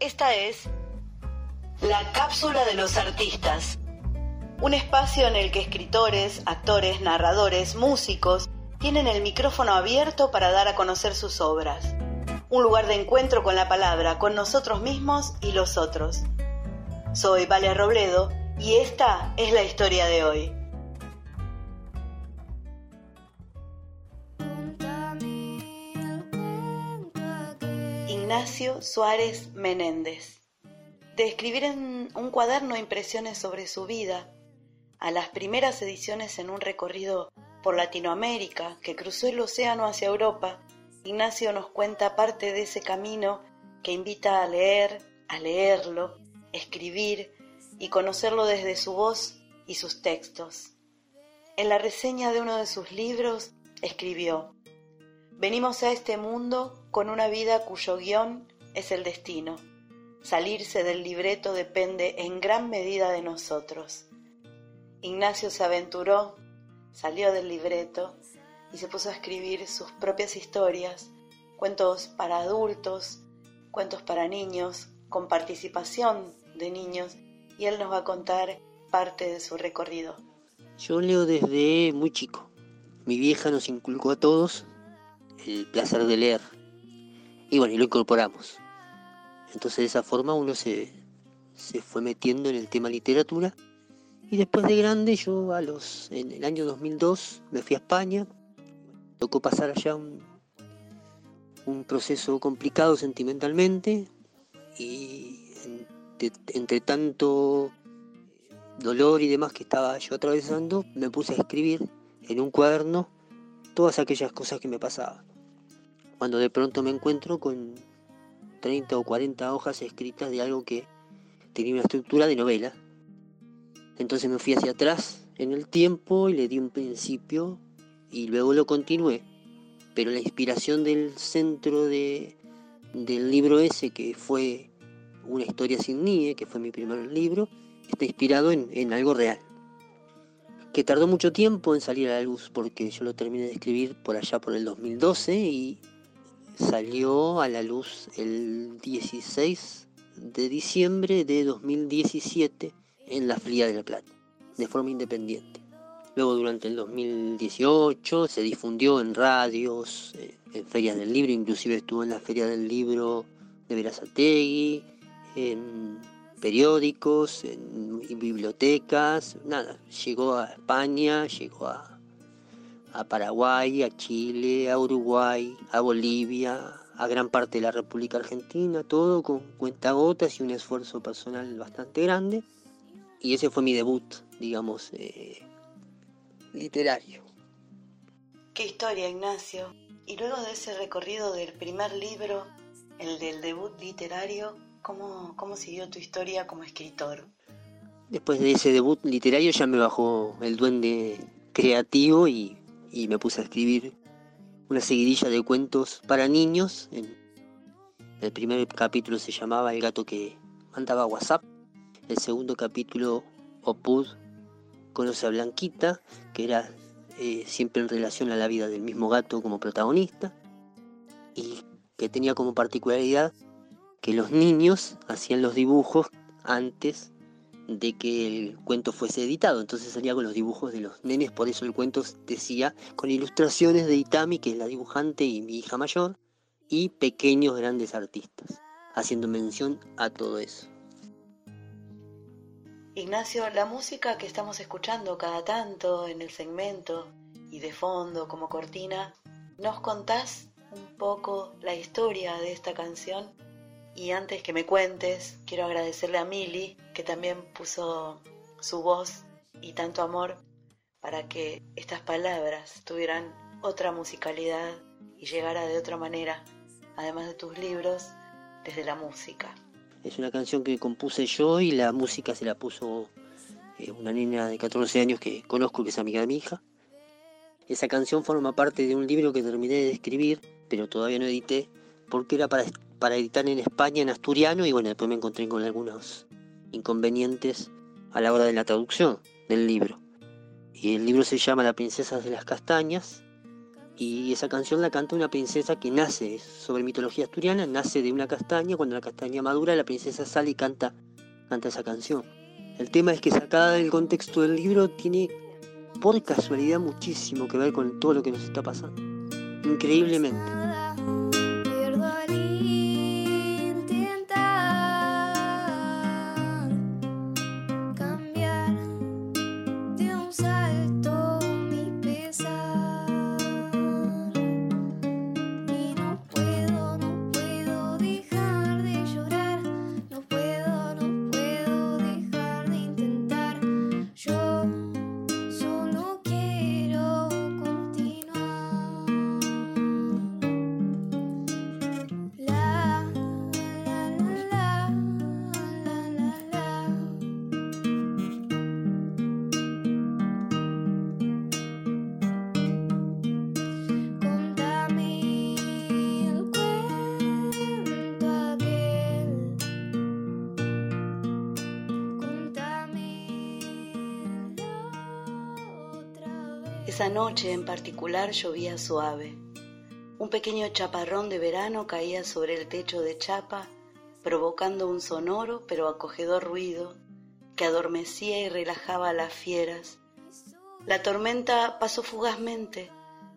Esta es la cápsula de los artistas, un espacio en el que escritores, actores, narradores, músicos tienen el micrófono abierto para dar a conocer sus obras. Un lugar de encuentro con la palabra, con nosotros mismos y los otros. Soy Vale Robledo y esta es la historia de hoy. Ignacio Suárez Menéndez. De escribir en un cuaderno impresiones sobre su vida, a las primeras ediciones en un recorrido por Latinoamérica que cruzó el océano hacia Europa, Ignacio nos cuenta parte de ese camino que invita a leer, a leerlo, escribir y conocerlo desde su voz y sus textos. En la reseña de uno de sus libros escribió, Venimos a este mundo con una vida cuyo guion es el destino. Salirse del libreto depende en gran medida de nosotros. Ignacio se aventuró, salió del libreto y se puso a escribir sus propias historias, cuentos para adultos, cuentos para niños, con participación de niños, y él nos va a contar parte de su recorrido. Yo leo desde muy chico. Mi vieja nos inculcó a todos el placer de leer. Y bueno, y lo incorporamos. Entonces de esa forma uno se, se fue metiendo en el tema literatura. Y después de grande, yo a los, en el año 2002 me fui a España. Tocó pasar allá un, un proceso complicado sentimentalmente. Y entre, entre tanto dolor y demás que estaba yo atravesando, me puse a escribir en un cuaderno todas aquellas cosas que me pasaban cuando de pronto me encuentro con 30 o 40 hojas escritas de algo que tenía una estructura de novela. Entonces me fui hacia atrás en el tiempo y le di un principio y luego lo continué. Pero la inspiración del centro de, del libro ese, que fue Una historia sin nie, que fue mi primer libro, está inspirado en, en algo real. Que tardó mucho tiempo en salir a la luz porque yo lo terminé de escribir por allá por el 2012 y salió a la luz el 16 de diciembre de 2017 en la Fría de la Plata, de forma independiente. Luego durante el 2018 se difundió en radios, eh, en ferias del libro, inclusive estuvo en la Feria del Libro de Verazategui, en periódicos, en bibliotecas, nada, llegó a España, llegó a a Paraguay, a Chile, a Uruguay, a Bolivia, a gran parte de la República Argentina, todo con cuentagotas y un esfuerzo personal bastante grande. Y ese fue mi debut, digamos, eh, literario. Qué historia, Ignacio. Y luego de ese recorrido del primer libro, el del debut literario, ¿cómo, cómo siguió tu historia como escritor? Después de ese debut literario ya me bajó el duende creativo y y me puse a escribir una seguidilla de cuentos para niños. El primer capítulo se llamaba El gato que mandaba WhatsApp. El segundo capítulo, Opud, conoce a Blanquita, que era eh, siempre en relación a la vida del mismo gato como protagonista. Y que tenía como particularidad que los niños hacían los dibujos antes de que el cuento fuese editado. Entonces salía con los dibujos de los nenes, por eso el cuento decía con ilustraciones de Itami, que es la dibujante y mi hija mayor, y pequeños grandes artistas, haciendo mención a todo eso. Ignacio, la música que estamos escuchando cada tanto en el segmento y de fondo como cortina, ¿nos contás un poco la historia de esta canción? Y antes que me cuentes, quiero agradecerle a Mili, que también puso su voz y tanto amor para que estas palabras tuvieran otra musicalidad y llegara de otra manera, además de tus libros, desde la música. Es una canción que compuse yo y la música se la puso eh, una niña de 14 años que conozco, que es amiga de mi hija. Esa canción forma parte de un libro que terminé de escribir, pero todavía no edité, porque era para para editar en España en asturiano y bueno, después me encontré con algunos inconvenientes a la hora de la traducción del libro. Y el libro se llama La princesa de las castañas Y esa canción la canta una princesa que nace sobre mitología asturiana, nace de una castaña, cuando la castaña madura la princesa sale y canta, canta esa canción. El tema es que sacada del contexto del libro tiene por casualidad muchísimo que ver con todo lo que nos está pasando. Increíblemente. Esa noche en particular llovía suave. Un pequeño chaparrón de verano caía sobre el techo de chapa, provocando un sonoro pero acogedor ruido que adormecía y relajaba a las fieras. La tormenta pasó fugazmente,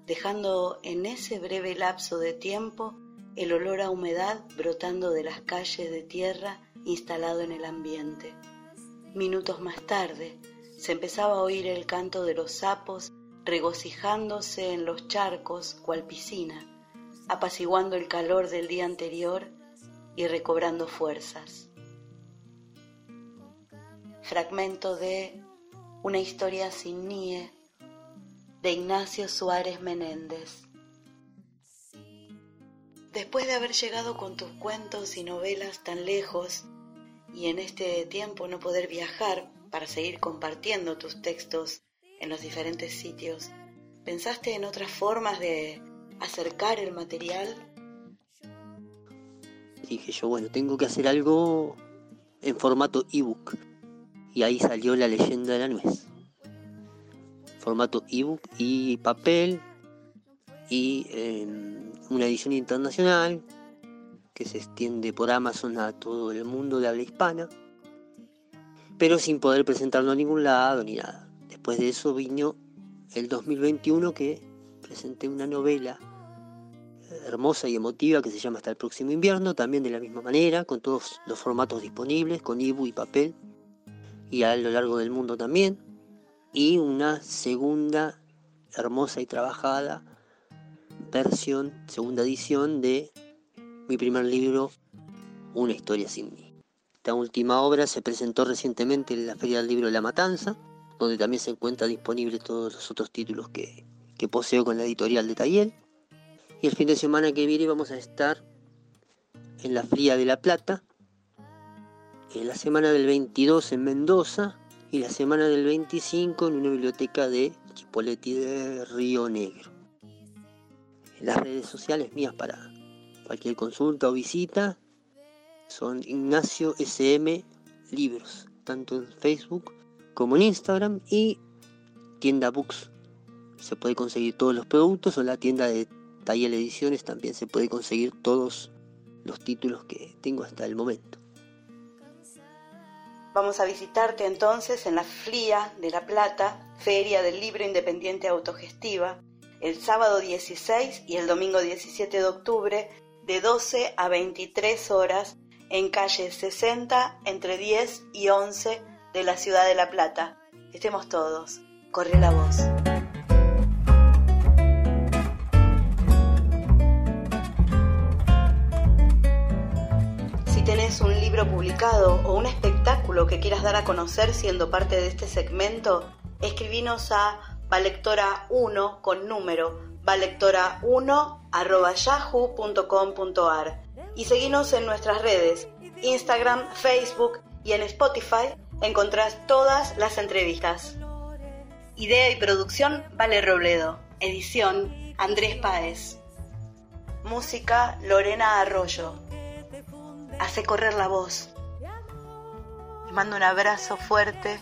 dejando en ese breve lapso de tiempo el olor a humedad brotando de las calles de tierra instalado en el ambiente. Minutos más tarde se empezaba a oír el canto de los sapos regocijándose en los charcos cual piscina, apaciguando el calor del día anterior y recobrando fuerzas. Fragmento de Una historia sin nie de Ignacio Suárez Menéndez. Después de haber llegado con tus cuentos y novelas tan lejos y en este tiempo no poder viajar para seguir compartiendo tus textos en los diferentes sitios, ¿pensaste en otras formas de acercar el material? Dije yo, bueno, tengo que hacer algo en formato ebook. Y ahí salió la leyenda de la nuez. Formato ebook y papel y em, una edición internacional que se extiende por Amazon a todo el mundo de habla hispana, pero sin poder presentarlo a ningún lado ni nada. Después de eso vino el 2021 que presenté una novela eh, hermosa y emotiva que se llama Hasta el próximo invierno, también de la misma manera, con todos los formatos disponibles, con ebook y papel, y a lo largo del mundo también. Y una segunda hermosa y trabajada versión, segunda edición de mi primer libro, Una historia sin mí. Esta última obra se presentó recientemente en la Feria del Libro de la Matanza donde también se encuentra disponible todos los otros títulos que, poseo con la editorial de Tayel. Y el fin de semana que viene vamos a estar en la Fría de la Plata, en la semana del 22 en Mendoza y la semana del 25 en una biblioteca de Chipoleti de Río Negro. Las redes sociales mías para cualquier consulta o visita son Ignacio SM Libros, tanto en Facebook como en Instagram y tienda Books. Se puede conseguir todos los productos o la tienda de Tayel Ediciones también se puede conseguir todos los títulos que tengo hasta el momento. Vamos a visitarte entonces en la FLIA de La Plata, Feria del Libro Independiente Autogestiva, el sábado 16 y el domingo 17 de octubre de 12 a 23 horas en calle 60 entre 10 y 11 de la ciudad de La Plata. Estemos todos. Corre la voz. Si tenés un libro publicado o un espectáculo que quieras dar a conocer siendo parte de este segmento, escribinos a valectora1 con número valectora1 yahoo.com.ar y seguinos en nuestras redes, Instagram, Facebook y en Spotify encontrás todas las entrevistas. Idea y producción Vale Robledo. Edición Andrés Páez. Música Lorena Arroyo. Hace correr la voz. Les mando un abrazo fuerte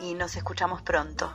y nos escuchamos pronto.